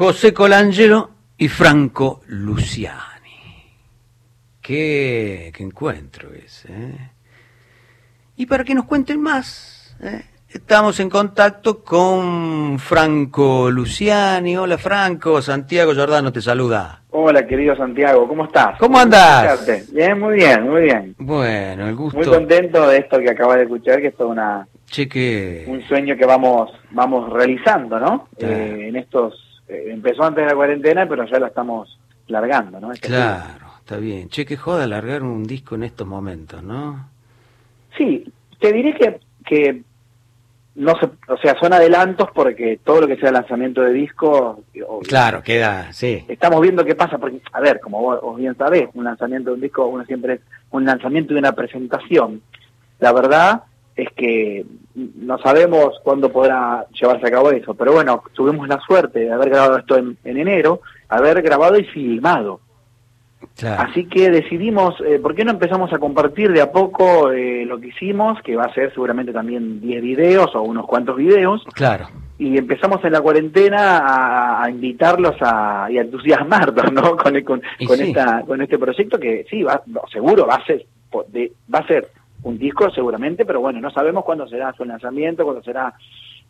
José Colangelo y Franco Luciani. Qué, qué encuentro ese. ¿eh? Y para que nos cuenten más, ¿eh? estamos en contacto con Franco Luciani. Hola Franco, Santiago Giordano te saluda. Hola querido Santiago, ¿cómo estás? ¿Cómo andás? Bien, muy bien, muy bien. Bueno, el gusto. Muy contento de esto que acabas de escuchar, que es todo una, Cheque. un sueño que vamos vamos realizando, ¿no? Eh, en estos eh, empezó antes de la cuarentena, pero ya lo estamos largando, ¿no? Este Claro, está bien. Che, que joda largar un disco en estos momentos, ¿no? Sí, te diré que, que no se, o sea, son adelantos porque todo lo que sea lanzamiento de disco, Claro, queda, sí. estamos viendo qué pasa, porque, a ver, como vos, vos bien sabés, un lanzamiento de un disco, uno siempre es un lanzamiento de una presentación. La verdad es que no sabemos cuándo podrá llevarse a cabo eso, pero bueno, tuvimos la suerte de haber grabado esto en, en enero, haber grabado y filmado. Claro. Así que decidimos, eh, ¿por qué no empezamos a compartir de a poco eh, lo que hicimos, que va a ser seguramente también 10 videos o unos cuantos videos, Claro. y empezamos en la cuarentena a, a invitarlos a, y a entusiasmarlos ¿no? con, con, con sí. esta, con este proyecto que sí, va, no, seguro va a ser de- va a ser un disco seguramente, pero bueno, no sabemos cuándo será su lanzamiento, cuándo será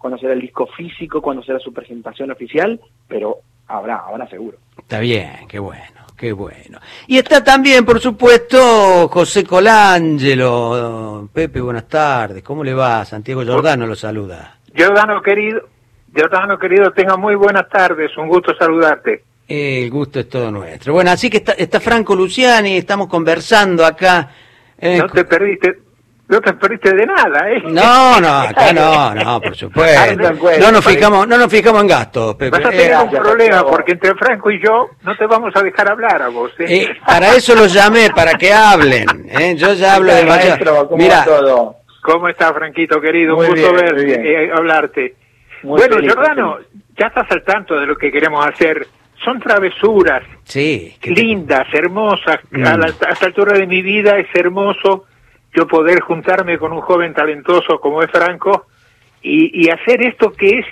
cuándo será el disco físico, cuándo será su presentación oficial, pero habrá, habrá seguro. Está bien, qué bueno, qué bueno. Y está también, por supuesto, José Colangelo. Pepe, buenas tardes. ¿Cómo le va? Santiago Giordano lo saluda. Giordano querido, Giordano querido, tenga muy buenas tardes, un gusto saludarte. El gusto es todo nuestro. Bueno, así que está, está Franco Luciani, estamos conversando acá. Eh, No te perdiste, no te perdiste de nada, ¿eh? No, no, acá no, no, por supuesto. No nos fijamos, no nos fijamos en gastos, Pepe. Vas a Eh, tener un gracias, problema porque entre Franco y yo no te vamos a dejar hablar a vos, ¿eh? eh, para eso los llamé, para que hablen. ¿eh? Yo ya hablo demasiado. maestro, ¿cómo Mira, todo? ¿Cómo estás, Franquito querido? Muy un gusto bien, verte, muy bien. eh, hablarte. Muy bueno, feliz, Giordano, feliz. ya estás al tanto de lo que queremos hacer. Son travesuras sí, lindas, hermosas. Mm. A, la, a esta altura de mi vida es hermoso yo poder juntarme con un joven talentoso como es Franco y, y hacer esto que es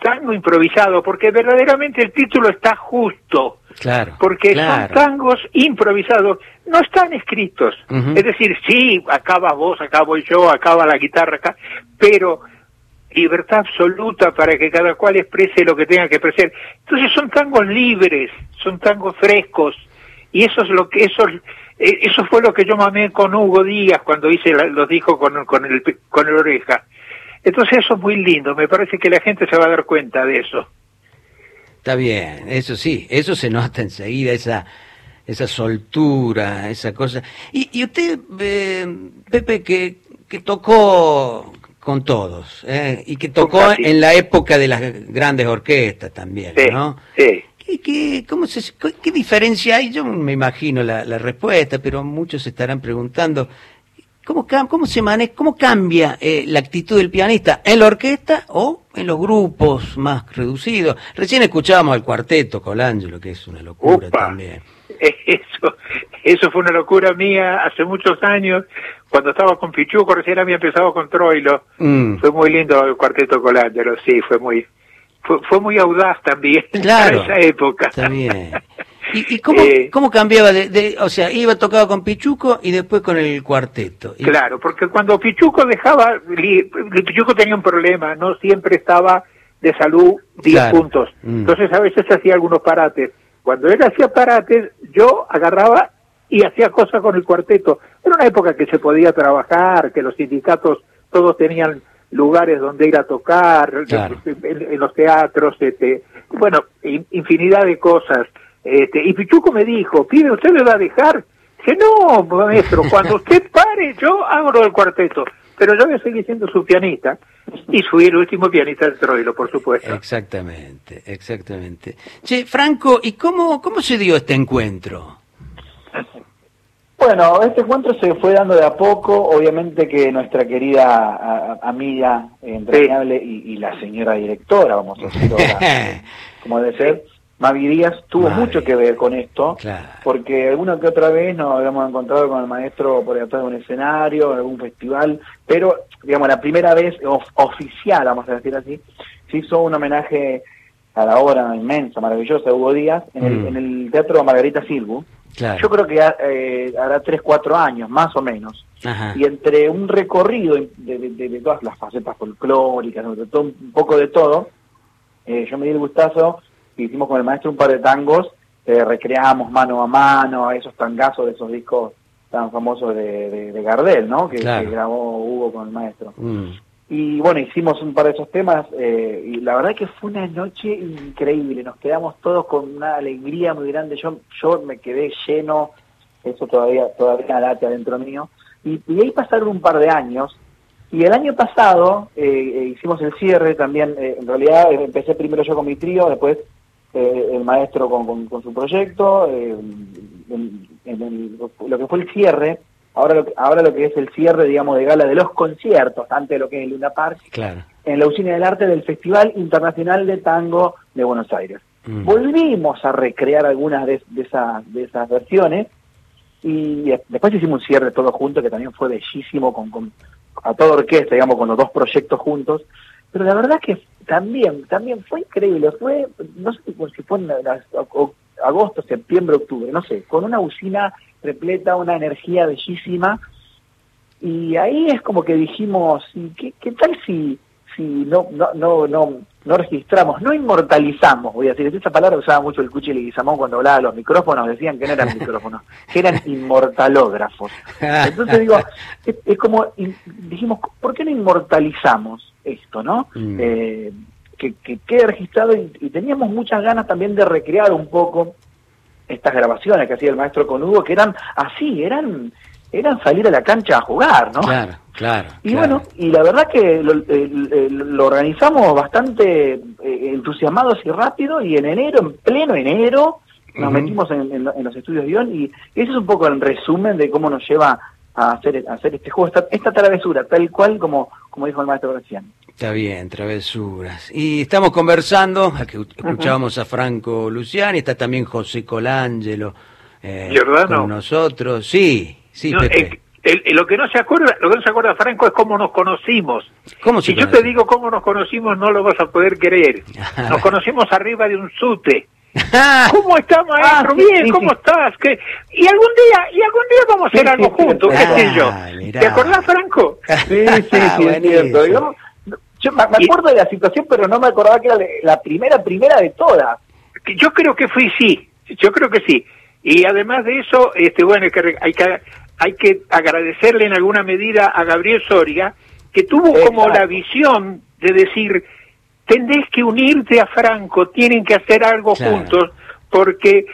tango improvisado, porque verdaderamente el título está justo, claro, porque claro. son tangos improvisados, no están escritos. Es decir, sí, acaba vos, acá voy yo, acaba la guitarra acá, pero libertad absoluta para que cada cual exprese lo que tenga que expresar. Entonces son tangos libres, son tangos frescos, y eso es lo que eso eh, eso fue lo que yo mamé con Hugo Díaz cuando hice la- los discos con, con el con el oreja. Entonces eso es muy lindo, me parece que la gente se va a dar cuenta de eso. Está bien, eso sí, eso se nota enseguida, esa, esa soltura, esa cosa. Y, y usted, eh, Pepe, que, que tocó con todos, ¿eh? y que tocó en la época de las grandes orquestas también, Sí, ¿no? sí. ¿Qué, qué, cómo se, qué, qué diferencia hay? Yo me imagino la, la respuesta, pero muchos se estarán preguntando, ¿cómo, cómo se maneja, cómo cambia eh, la actitud del pianista en la orquesta o en los grupos más reducidos? Recién escuchábamos al cuarteto Colangelo, que es una locura también. Eso, fue una locura mía hace muchos años, cuando estaba con Pichuco, recién había empezado con Troilo. Mm. Fue muy lindo el cuarteto Colangelo, sí, fue muy, fue, fue muy audaz también Claro. para esa época. Está bien. ¿Y, y cómo, Eh, cómo cambiaba de, de- o sea, iba tocado con Pichuco y después con el cuarteto? Y- Claro, porque cuando Pichuco dejaba, Pichuco tenía un problema, no siempre estaba de salud 10 Claro. puntos. Mm. Entonces a veces hacía algunos parates. Cuando él hacía parates, yo agarraba y hacía cosas con el cuarteto. Era una época que se podía trabajar, que los sindicatos todos tenían lugares donde ir a tocar, Claro. en, en los teatros, este, bueno, in- infinidad de cosas. Este, y Pichuco me dijo, pibe, ¿usted me va a dejar? Dije, no, maestro, cuando usted pare, yo hago lo del cuarteto. Pero yo voy a seguir siendo su pianista. Y fui el último pianista del Troilo, por supuesto. Exactamente, exactamente. Che, Franco, ¿y cómo, cómo se dio este encuentro? Bueno, este encuentro se fue dando de a poco, obviamente que nuestra querida a- a- amiga eh, entrañable y, y la señora directora, vamos a decirlo como debe ser, Mavi Díaz, tuvo mucho que ver con esto, Claro. porque alguna que otra vez nos habíamos encontrado con el maestro por detrás de un escenario, en algún festival, pero, digamos, la primera vez of- oficial, vamos a decir así, se hizo un homenaje a la obra inmensa, maravillosa de Hugo Díaz, en, el, Mm. en el Teatro Margarita Silvu. Claro. Yo creo que eh, hará tres, cuatro años, más o menos. Ajá. Y entre un recorrido de, de- de- de todas las facetas folclóricas, de todo, un poco de todo, eh, yo me di el gustazo y hicimos con el maestro un par de tangos, eh, recreamos mano a mano esos tangazos de esos discos tan famosos de, de- de Gardel, ¿no? Que, Claro. que grabó Hugo con el maestro. Mm. Y bueno, hicimos un par de esos temas eh, y la verdad que fue una noche increíble. Nos quedamos todos con una alegría muy grande. Yo, yo me quedé lleno, eso todavía todavía late adentro mío. Y, y ahí pasaron un par de años. Y el año pasado eh, eh, hicimos el cierre también. eh, en realidad eh, empecé primero yo con mi trío, después el maestro con, con- con su proyecto. en- en el- lo que fue el cierre, ahora lo, que- ahora lo que es el cierre, digamos, de gala de los conciertos, antes de lo que es el Luna Park, Claro. en la Usina del Arte del Festival Internacional de Tango de Buenos Aires. Mm. Volvimos a recrear algunas de, de esas, de esas versiones y después hicimos un cierre todo junto que también fue bellísimo con, con a toda orquesta, digamos, con los dos proyectos juntos. Pero la verdad que también, también fue increíble. Fue, no sé si- fue en la- agosto, septiembre, octubre, no sé, con una usina repleta, una energía bellísima. Y ahí es como que dijimos, ¿y ¿qué, qué tal si, si no, no, no, no, no registramos, no inmortalizamos, voy a decir, esa palabra usaba mucho el Cuchi Leguizamón cuando hablaba de los micrófonos, decían que no eran micrófonos, que eran inmortalógrafos. Entonces digo, es, es como, dijimos, ¿por qué no inmortalizamos esto, no? Mm. Eh, que, que quede registrado y, y teníamos muchas ganas también de recrear un poco estas grabaciones que hacía el maestro con Hugo, que eran así, eran eran salir a la cancha a jugar, ¿no? Claro, claro. Y claro. bueno, y la verdad que lo, el- el- lo organizamos bastante eh, entusiasmados y rápido, y en enero, en pleno enero, nos metimos en, en- en los estudios de guion, y ese es un poco el resumen de cómo nos lleva a hacer, a hacer este juego, esta, esta travesura, tal cual como, como dijo el maestro recién. Está bien, travesuras. Y estamos conversando, aquí escuchábamos a Franco Luciani, está también José Colangelo eh, con nosotros. Sí, sí, No, Pepe. eh, el- el- lo que no se acuerda, lo que no se acuerda Franco es cómo nos conocimos. ¿Cómo se Si yo te digo cómo nos conocimos, no lo vas a poder creer. Nos conocimos arriba de un sute. ¿Cómo está, maestro? Ah, Bien, sí, ¿cómo sí. estás? ¿Qué? Y algún día, y algún día vamos a hacer Sí, algo juntos, qué Ah, sé yo. mirá. ¿Te acordás, Franco? Sí, sí, sí, es Buenísimo. cierto. Yo, yo me me Y- acuerdo de la situación, pero no me acordaba que era la primera, primera de todas. Yo creo que fui sí, yo creo que sí. Y además de eso, este bueno, hay que, hay que, hay que agradecerle en alguna medida a Gabriel Soria, que tuvo como la visión de decir, tendés que unirte a Franco, tienen que hacer algo Claro. juntos, porque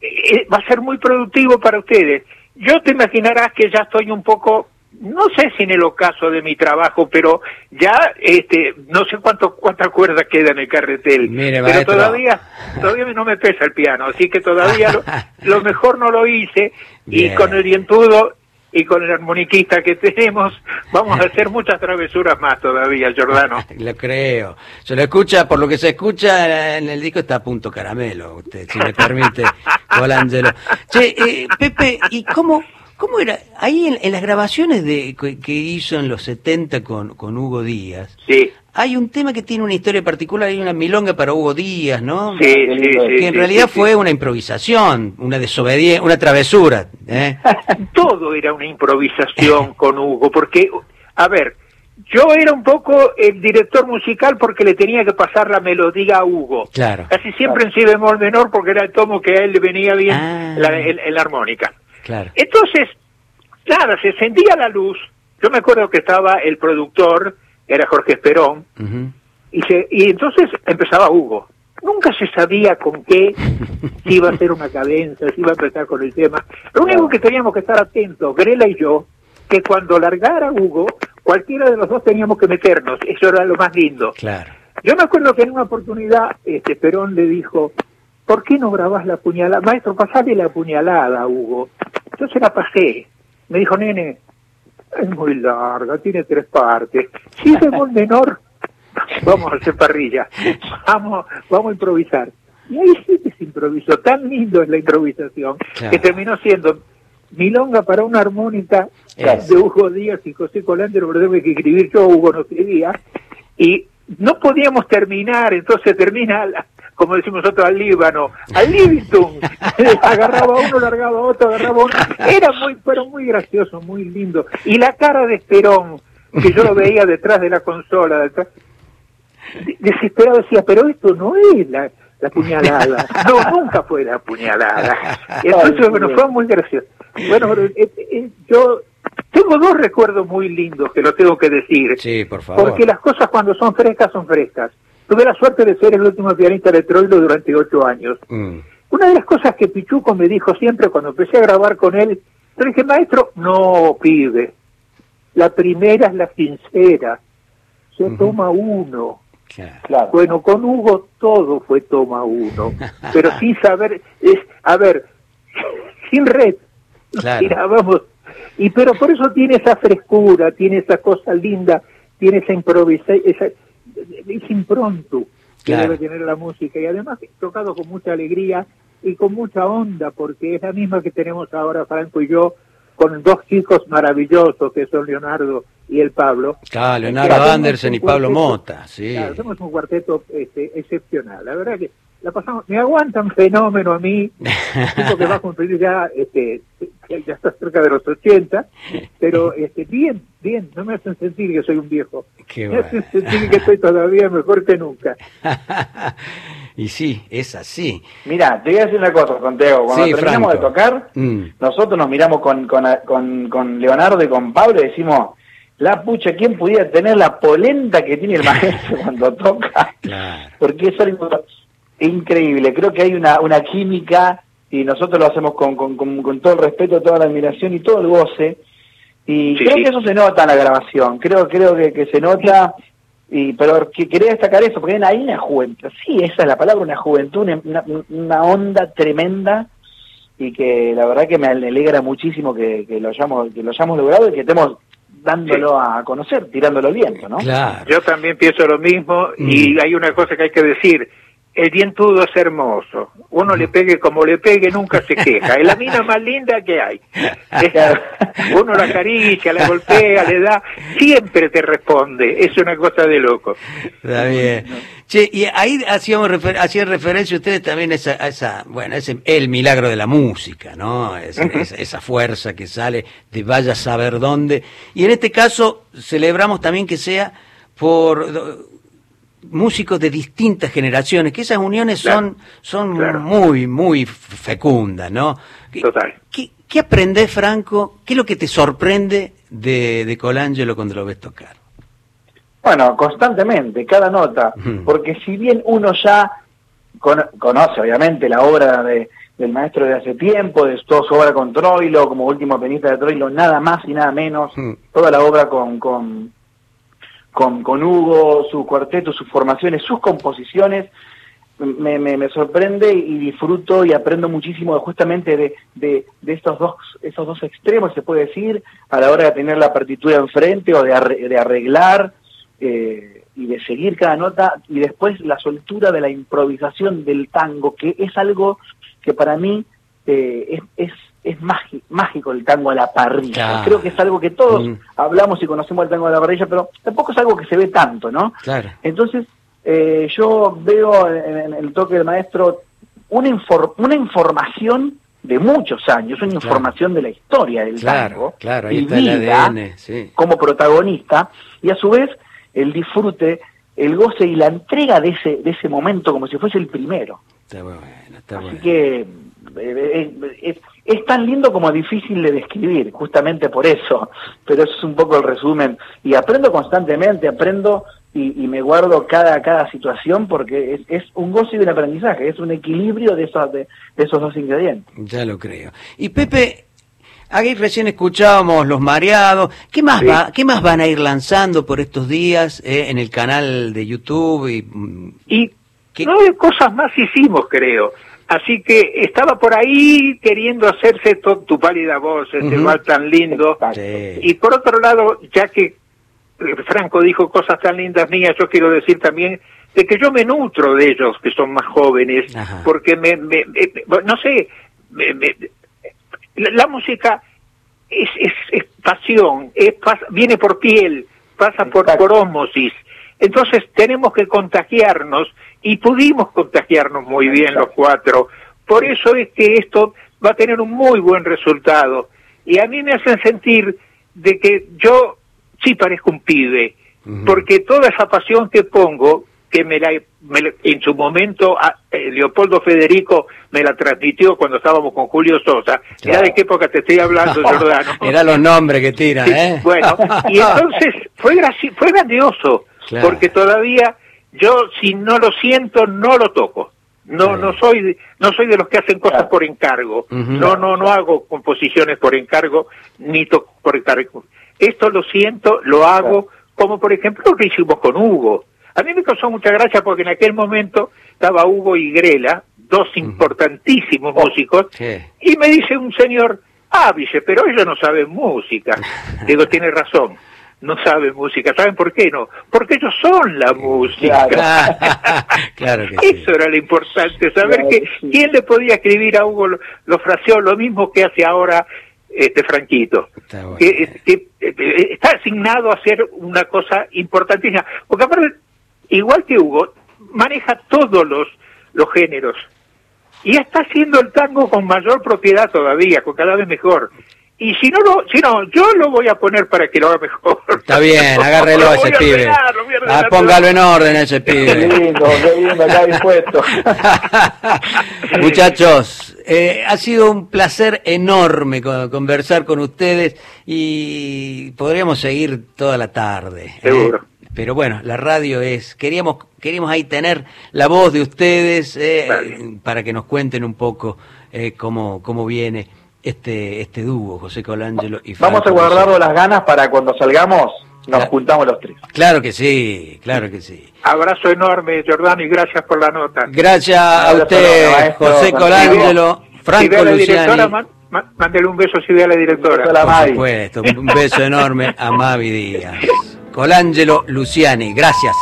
eh, va a ser muy productivo para ustedes. Yo te imaginarás que ya estoy un poco, no sé si en el ocaso de mi trabajo, pero ya, este, no sé cuánto, cuánta cuerda queda en el carretel. Mire, pero todavía, todavía no me pesa el piano, así que todavía lo, lo mejor no lo hice, y con el dientudo y con el armoniquista que tenemos, vamos a hacer muchas travesuras más todavía, Giordano. Lo creo. Se lo escucha, por lo que se escucha en el disco está a punto caramelo, usted, si me permite, Colangelo. Che, eh, Pepe, ¿y cómo, cómo era? Ahí en, en las grabaciones de que, que hizo en los 70 con, con Hugo Díaz, Sí, hay un tema que tiene una historia particular, hay una milonga para Hugo Díaz, ¿no? sí, sí, sí, que en realidad fue una improvisación, una desobediencia, una travesura. ¿eh? todo era una improvisación con Hugo, porque, a ver, yo era un poco el director musical porque le tenía que pasar la melodía a Hugo. Claro. Casi siempre en si bemol menor porque era el tomo que a él le venía bien Ah. la, el- el armónica. Claro. Entonces, nada, se encendía la luz. Yo me acuerdo que estaba el productor, era Jorge Esperón, y, se, y entonces empezaba Hugo. Nunca se sabía con qué, si iba a ser una cadencia, si iba a empezar con el tema. Lo único que teníamos que estar atentos, Grela y yo, que cuando largara Hugo, cualquiera de los dos teníamos que meternos. Eso era lo más lindo. Claro. Yo me acuerdo que en una oportunidad este Perón le dijo, ¿por qué no grabás la puñalada? Maestro, pasale la puñalada, Hugo. Entonces la pasé. Me dijo, nene, es muy larga, tiene tres partes. Si bemol menor, vamos a hacer parrilla. Vamos, vamos a improvisar. Y ahí sí que se improvisó. Tan lindo es la improvisación Claro. que terminó siendo milonga para una armónica de Hugo Díaz y José Colándero, pero tuve que escribir yo, Hugo no escribía, y no podíamos terminar, entonces termina, la- como decimos nosotros, al Líbano, al Livingston, agarraba uno, largaba otro, agarraba uno, era muy, fueron muy graciosos, muy lindo, y la cara de Esperón, que yo lo veía detrás de la consola, detrás, de- desesperado decía, pero esto no es la, la puñalada, no, nunca fue la puñalada, entonces, bueno, fue muy gracioso. Bueno, eh, eh, yo tengo dos recuerdos muy lindos que lo tengo que decir. Sí, por favor. Porque las cosas cuando son frescas son frescas. Tuve la suerte de ser el último pianista de Troilo durante ocho años. Mm, Una de las cosas que Pichuco me dijo siempre cuando empecé a grabar con él, yo le dije, maestro, no, pibe, la primera es la sincera, se toma uno. claro. Bueno, con Hugo todo fue toma uno, pero sin saber, es, a ver, sin red, Claro. tirábamos, y pero por eso tiene esa frescura, tiene esa cosa linda, tiene esa improvisación, esa, ese impronto que Claro. debe tener la música, y además tocado con mucha alegría y con mucha onda, porque es la misma que tenemos ahora Franco y yo, con dos chicos maravillosos que son Leonardo y el Pablo, Claro, Leonardo Anderson y Pablo. Mota, sí. Claro, somos un cuarteto este, excepcional. La verdad que la pasamos, me aguantan fenómeno a mí, tipo que va a cumplir ya, este, ya, ya está cerca de los 80, pero este, bien, bien, no me hacen sentir que soy un viejo. Qué me hacen bueno. sentir que estoy todavía mejor que nunca. y sí, es así. Mira, te voy a decir una cosa, Santiago. Cuando Sí, terminamos Franco. de tocar, Mm. nosotros nos miramos con, con, con, con Leonardo y con Pablo y decimos, la pucha, ¿quién pudiera tener la polenta que tiene el maestro cuando toca? Claro. Porque es algo increíble. Creo que hay una, una química y nosotros lo hacemos con, con, con, con todo el respeto, toda la admiración y todo el goce. Y Sí, creo sí. que eso se nota en la grabación. Creo creo que, que se nota. Y, pero que quería destacar eso, porque hay una juventud, sí, esa es la palabra, una juventud, una, una onda tremenda y que la verdad que me alegra muchísimo que, que lo hayamos que lo hayamos logrado y que estemos dándolo a conocer, tirándolo al viento, ¿no? Claro. Yo también pienso lo mismo y Mm. hay una cosa que hay que decir. El dientudo es hermoso. Uno le pegue como le pegue, nunca se queja. Es la mina más linda que hay. Uno la acaricia, la golpea, le da, siempre te responde. Es una cosa de loco. Está bien. Che, y ahí hacíamos refer hacían referencia ustedes también a esa, a esa, bueno, ese el milagro de la música, ¿no? Es- es- esa fuerza que sale de vaya a saber dónde. Y en este caso celebramos también que sea por músicos de distintas generaciones, que esas uniones Claro, son, son claro. muy, muy fecundas, ¿no? ¿Qué- Total. ¿Qué, qué aprendés, Franco? ¿Qué es lo que te sorprende de, de Colangelo cuando lo ves tocar? Bueno, constantemente, cada nota, porque si bien uno ya cono- conoce obviamente la obra de, del maestro de hace tiempo, de toda su obra con Troilo, como último pianista de Troilo, nada más y nada menos, Mm. toda la obra con, con, con, con Hugo, su cuarteto, sus formaciones, sus composiciones, me, me, me sorprende y disfruto y aprendo muchísimo justamente de, de, de estos dos esos dos extremos, se puede decir, a la hora de tener la partitura enfrente o de, de arreglar eh, y de seguir cada nota y después la soltura de la improvisación del tango, que es algo que para mí eh, es, es, es mági- mágico el tango a la parrilla. Claro. Creo que es algo que todos Mm. hablamos y conocemos el tango a la parrilla, pero tampoco es algo que se ve tanto, ¿no? Claro. Entonces, eh, yo veo en, el toque del maestro una, infor- una información de muchos años, una Claro. información de la historia del Claro, tango, claro, ahí y está el ADN, sí. como protagonista, y a su vez el disfrute, el goce y la entrega de ese, de ese momento como si fuese el primero. Está bueno, está Así bueno. que eh, eh, es, tan lindo como difícil de describir, justamente por eso, pero eso es un poco el resumen. Y aprendo constantemente, aprendo y, y me guardo cada, cada situación porque es, es un goce y un aprendizaje, es un equilibrio de esos, de, de esos dos ingredientes. Ya lo creo. Y Pepe, aquí recién escuchábamos Los Mareados. ¿Qué más, Sí. va, ¿qué más van a ir lanzando por estos días eh, en el canal de YouTube? Y, mm, Y ¿Qué? nueve cosas más hicimos, creo. Así que estaba por ahí queriendo hacerse to- tu pálida voz, ese Ujú. val tan lindo. Sí. Y por otro lado, ya que eh, Franco dijo cosas tan lindas mías, yo quiero decir también de que yo me nutro de ellos que son más jóvenes, Ajá. porque me, me- me- me- no sé, me- me- la, la música es, es, es pasión, es pas- viene por piel, pasa por, por ósmosis. Entonces tenemos que contagiarnos y pudimos contagiarnos muy bien los cuatro. Por eso es que esto va a tener un muy buen resultado. Y a mí me hacen sentir de que yo sí parezco un pibe, porque toda esa pasión que pongo, que me la, en su momento eh, Leopoldo Federico me la transmitió cuando estábamos con Julio Sosa. Claro. de qué época te estoy hablando, Jordano? Era los nombres que tiran, ¿eh? Bueno, y entonces fue, fue grandioso, porque todavía yo si no lo siento no lo toco. No, no soy, no soy de los que hacen cosas por encargo. No, no, no hago composiciones por encargo ni toco por encargo. Esto lo siento, lo hago, como por ejemplo lo que hicimos con Hugo. A mí me causó mucha gracia porque en aquel momento estaba Hugo y Grela, dos importantísimos músicos, y me dice un señor, ah, dice, pero ellos no saben música. Digo, tiene razón no saben música. ¿Saben por qué no? Porque ellos son la música. Claro, Eso era lo importante, saber que quién le podía escribir a Hugo lo, lo fraseó lo mismo que hace ahora este Franquito, que, que, está asignado a hacer una cosa importantísima, porque aparte, igual que Hugo, maneja todos los, los géneros y está haciendo el tango con mayor propiedad todavía, con cada vez mejor. Y si no, lo, si no, yo lo voy a poner para que lo haga mejor. Está bien, agárrelo a ese pibe. Ah, póngalo en orden a ese pibe. Qué lindo, qué lindo, acá dispuesto. Muchachos, eh, ha sido un placer enorme conversar con ustedes y podríamos seguir toda la tarde. ¿eh? Seguro. Pero bueno, la radio es, queríamos, queríamos ahí tener la voz de ustedes eh, para que nos cuenten un poco eh, cómo, cómo viene este, este dúo, José Colangelo y Vamos a guardarlo las ganas para cuando salgamos nos juntamos los tres. Claro que sí, claro que sí. Abrazo enorme, Jordano, y gracias por la nota. Gracias a usted, José Colangelo, Franco Luciani. mándele un beso si ve a la directora. Por supuesto, un beso enorme a Mavi Díaz. Colangelo Luciani, gracias.